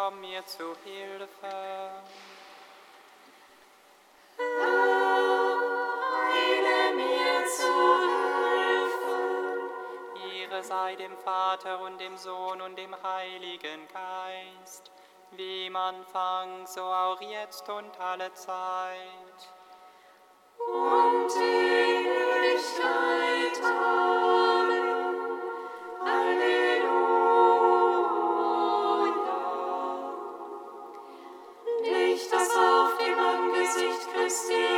komm mir zu Hilfe. Eile mir zu Hilfe. Ihre sei dem Vater und dem Sohn und dem Heiligen Geist, wie im Anfang, so auch jetzt und alle Zeit. Und die Ewigkeit. Amen. see.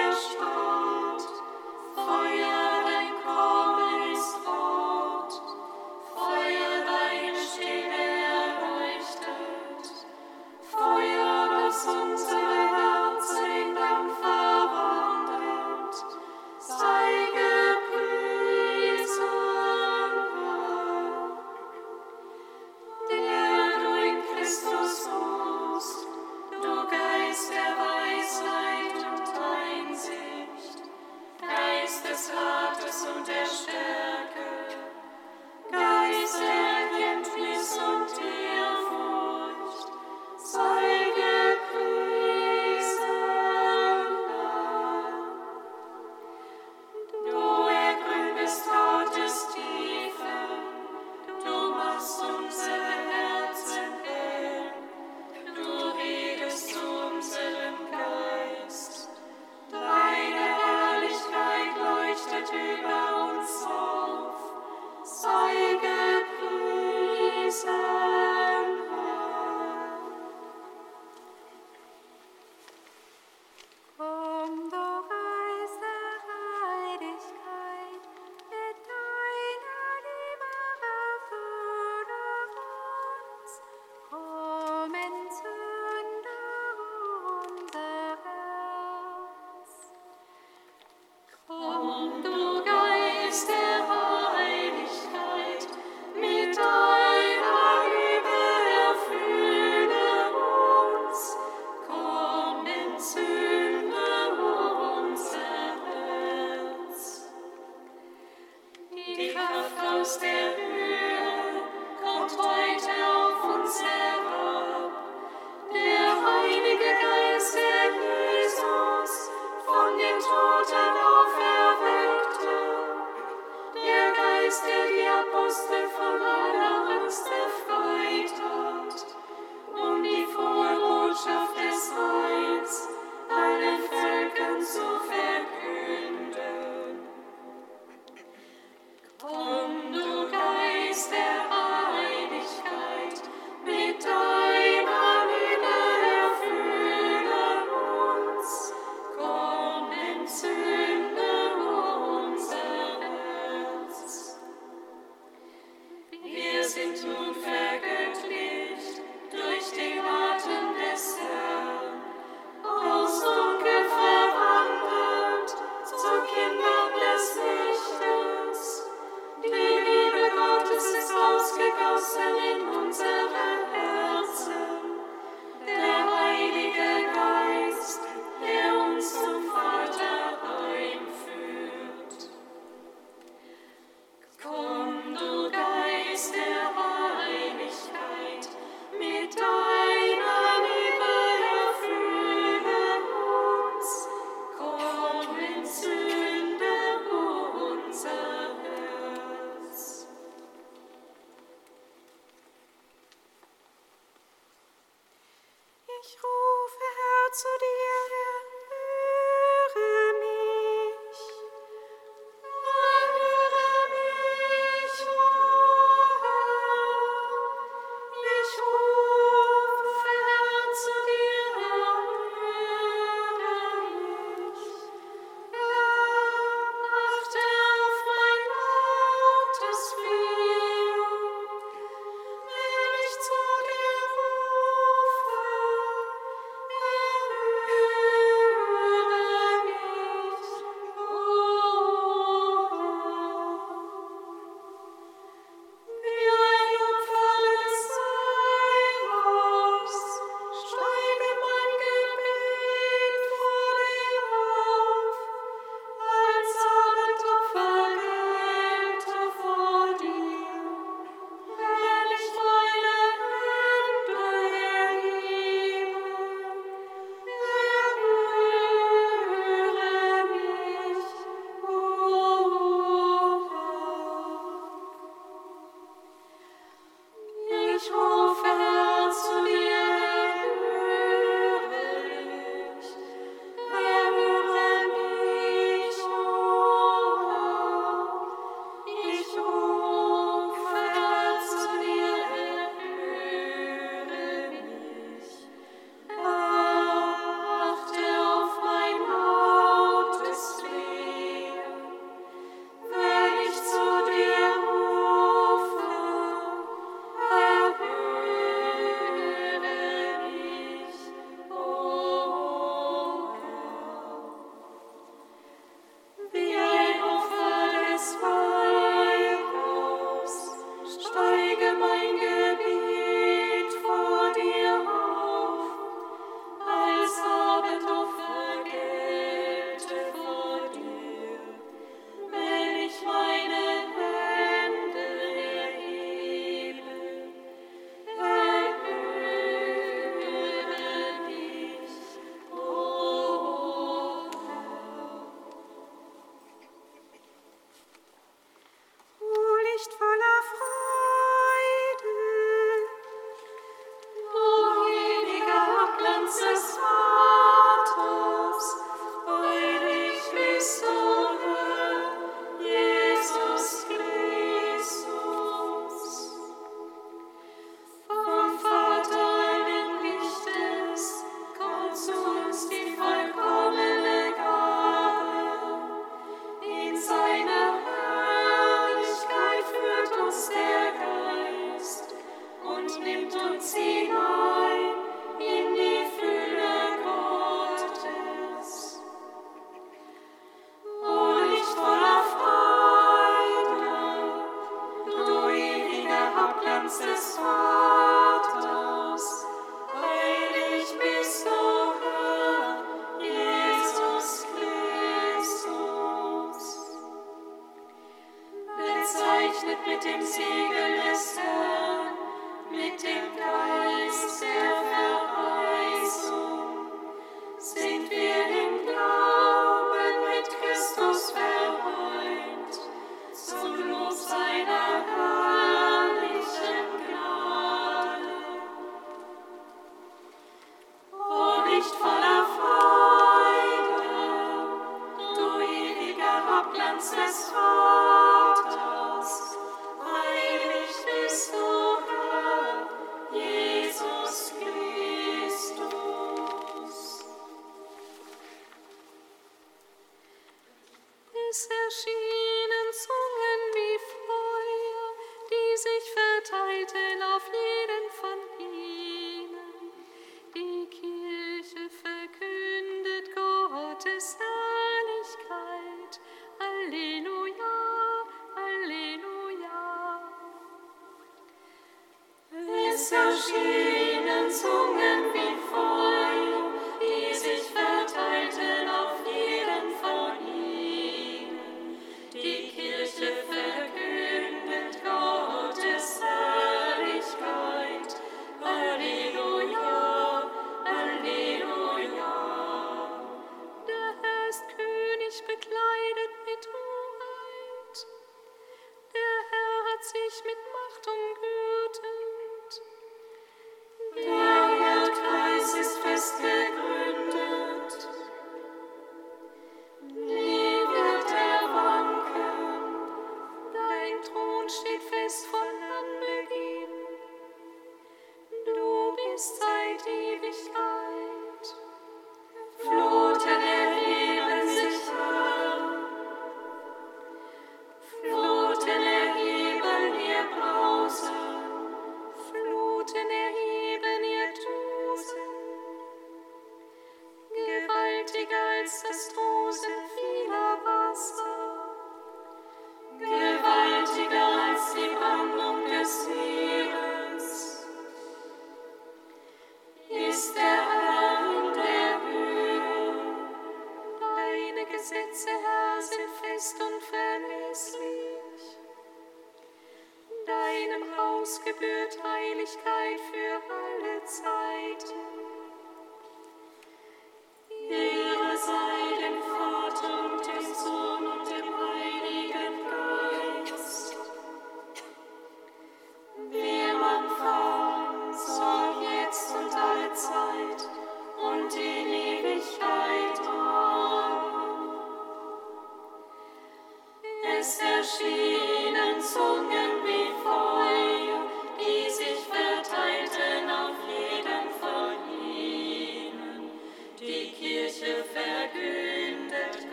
Heiligkeit für alle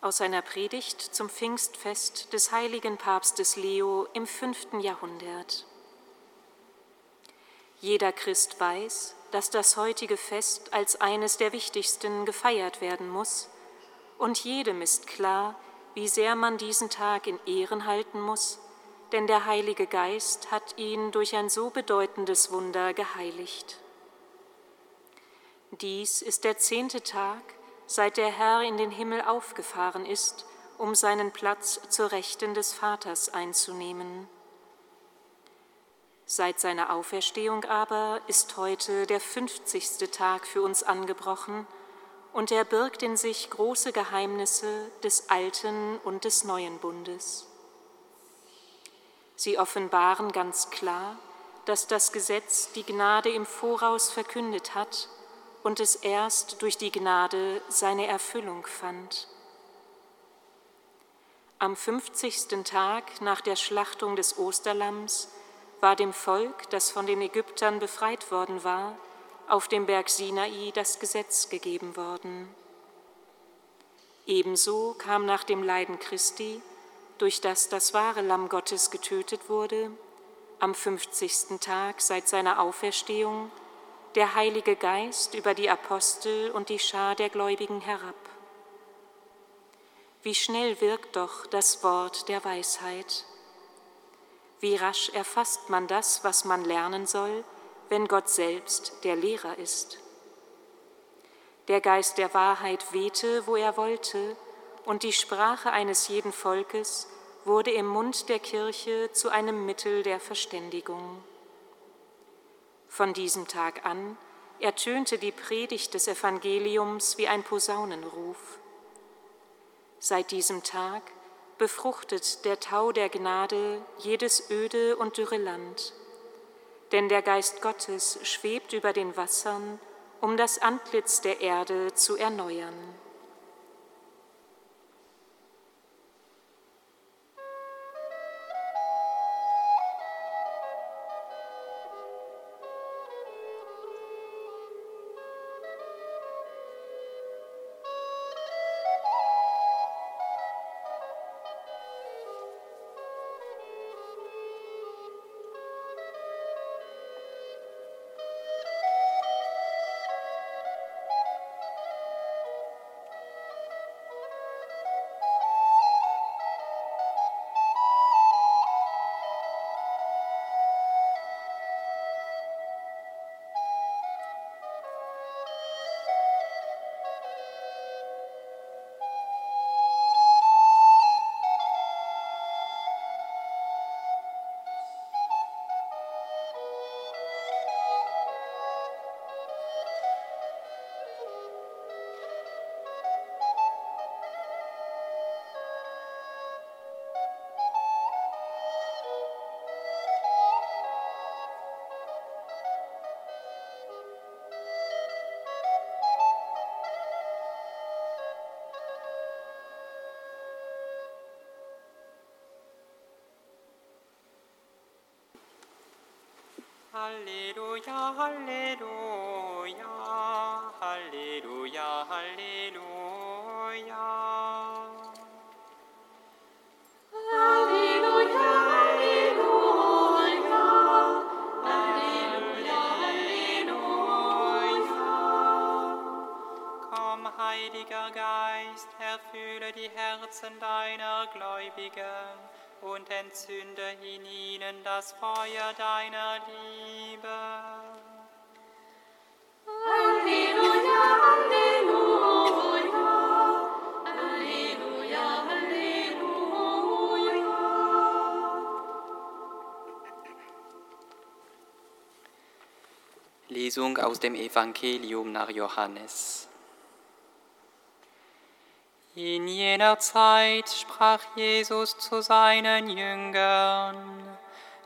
aus seiner Predigt zum Pfingstfest des heiligen Papstes Leo im fünften Jahrhundert. Jeder Christ weiß, dass das heutige Fest als eines der wichtigsten gefeiert werden muss, und jedem ist klar, wie sehr man diesen Tag in Ehren halten muss, denn der Heilige Geist hat ihn durch ein so bedeutendes Wunder geheiligt. Dies ist der zehnte Tag, seit der Herr in den Himmel aufgefahren ist, um seinen Platz zur Rechten des Vaters einzunehmen. Seit seiner Auferstehung aber ist heute der fünfzigste Tag für uns angebrochen und er birgt in sich große Geheimnisse des alten und des neuen Bundes. Sie offenbaren ganz klar, dass das Gesetz die Gnade im Voraus verkündet hat und es erst durch die Gnade seine Erfüllung fand. Am 50. Tag nach der Schlachtung des Osterlamms war dem Volk, das von den Ägyptern befreit worden war, auf dem Berg Sinai das Gesetz gegeben worden. Ebenso kam nach dem Leiden Christi, durch das das wahre Lamm Gottes getötet wurde, am 50. Tag seit seiner Auferstehung der Heilige Geist über die Apostel und die Schar der Gläubigen herab. wie schnell wirkt doch das Wort der Weisheit. Wie rasch erfasst man das, was man lernen soll, wenn Gott selbst der Lehrer ist. Der Geist der Wahrheit wehte, wo er wollte, und die Sprache eines jeden Volkes wurde im Mund der Kirche zu einem Mittel der Verständigung. Von diesem Tag an ertönte die Predigt des Evangeliums wie ein Posaunenruf. Seit diesem Tag befruchtet der Tau der Gnade jedes öde und dürre Land, denn der Geist Gottes schwebt über den Wassern, um das Antlitz der Erde zu erneuern. Halleluja, Halleluja, Halleluja, Halleluja. Halleluja, Halleluja, Halleluja, Halleluja. Komm, Heiliger Geist, erfülle die Herzen deiner Gläubigen entzünde in ihnen das Feuer deiner Liebe. Halleluja, Halleluja, Halleluja, Halleluja. Lesung aus dem Evangelium nach Johannes. In jener Zeit sprach Jesus zu seinen Jüngern,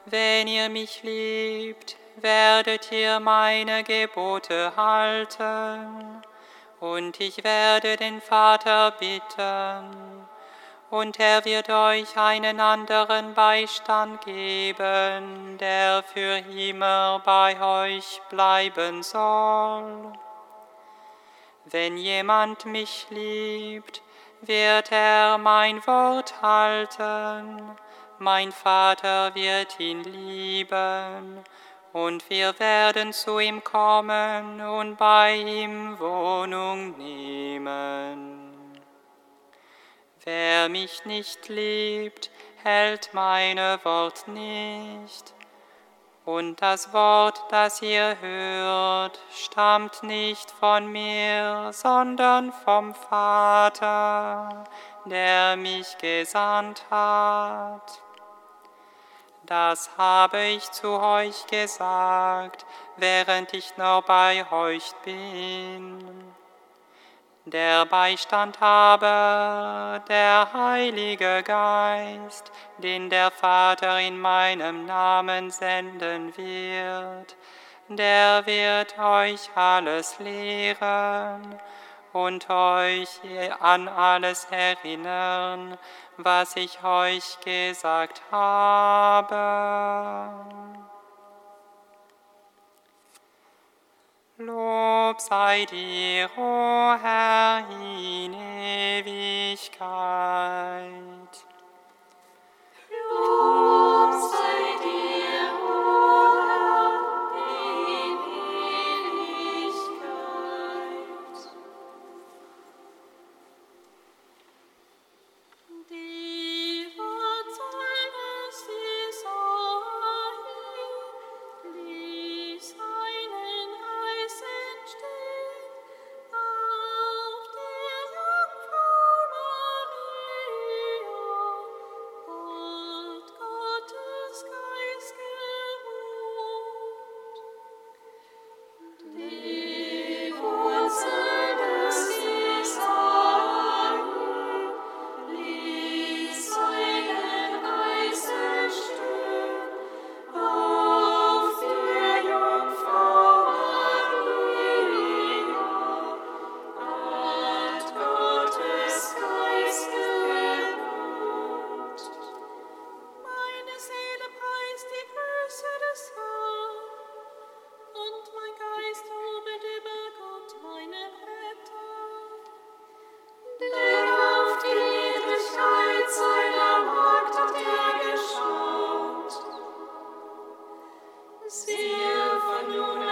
Wenn ihr mich liebt, werdet ihr meine Gebote halten, und ich werde den Vater bitten, und er wird euch einen anderen Beistand geben, der für immer bei euch bleiben soll. Wenn jemand mich liebt, wird er mein Wort halten, mein Vater wird ihn lieben, und wir werden zu ihm kommen und bei ihm Wohnung nehmen. Wer mich nicht liebt, hält meine Wort nicht und das Wort, das ihr hört, stammt nicht von mir, sondern vom Vater, der mich gesandt hat. Das habe ich zu euch gesagt, während ich noch bei euch bin der Beistand habe, der Heilige Geist, den der Vater in meinem Namen senden wird, der wird euch alles lehren und euch an alles erinnern, was ich euch gesagt habe. Lob sei dir, o Herr, in Ewigkeit. Lob Siehe von nun an.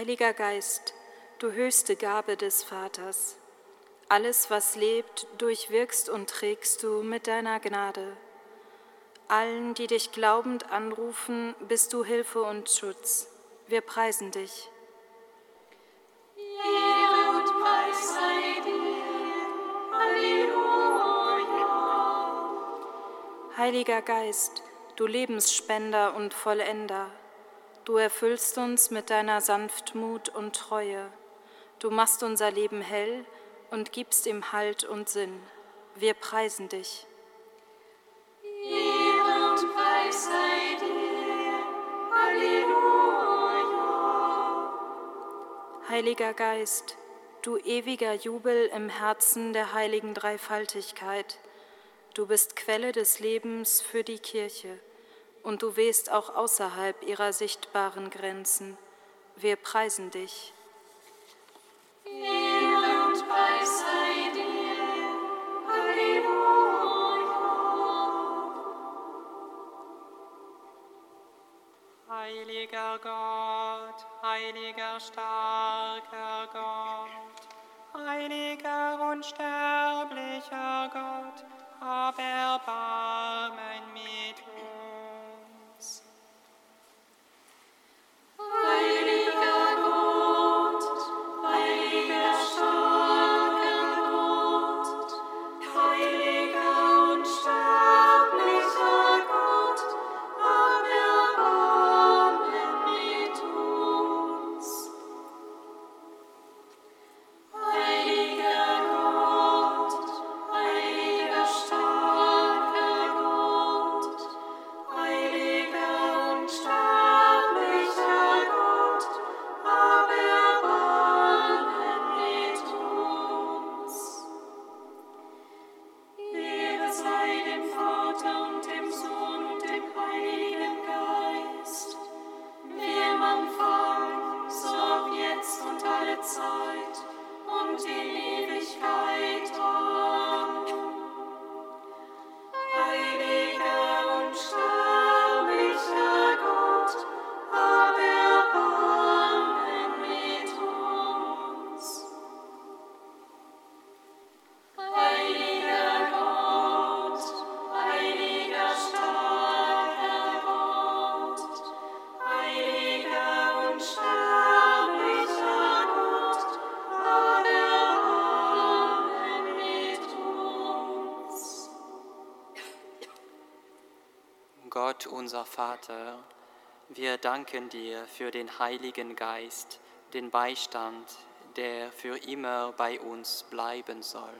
Heiliger Geist, du höchste Gabe des Vaters, alles, was lebt, durchwirkst und trägst du mit deiner Gnade. Allen, die dich glaubend anrufen, bist du Hilfe und Schutz. Wir preisen dich. Ehre und Preis sei dir. Halleluja. Heiliger Geist, du Lebensspender und Vollender, du erfüllst uns mit deiner Sanftmut und Treue. Du machst unser Leben hell und gibst ihm Halt und Sinn. Wir preisen dich. Ehre und Preis sei dir. Halleluja. Heiliger Geist, du ewiger Jubel im Herzen der heiligen Dreifaltigkeit, du bist Quelle des Lebens für die Kirche und du wehst auch außerhalb ihrer sichtbaren Grenzen. Wir preisen dich. Ehre und Preis sei dir. Heiliger Gott, heiliger starker Gott, heiliger unsterblicher Gott, hab Erbarmen mit Heiliger Vater, wir danken dir für den Heiligen Geist, den Beistand, der für immer bei uns bleiben soll.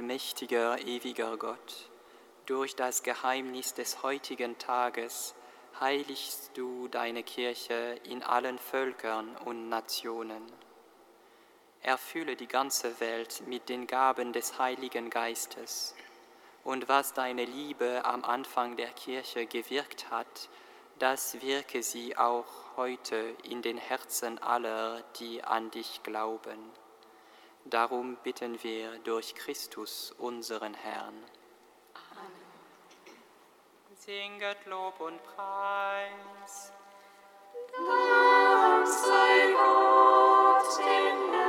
Allmächtiger, ewiger Gott, durch das Geheimnis des heutigen Tages heiligst du deine Kirche in allen Völkern und Nationen. Erfülle die ganze Welt mit den Gaben des Heiligen Geistes und was deine Liebe am Anfang der Kirche gewirkt hat, das wirke sie auch heute in den Herzen aller, die an dich glauben. Darum bitten wir durch Christus, unseren Herrn. Amen. Singet Lob und Preis. Dank sei Gott, dem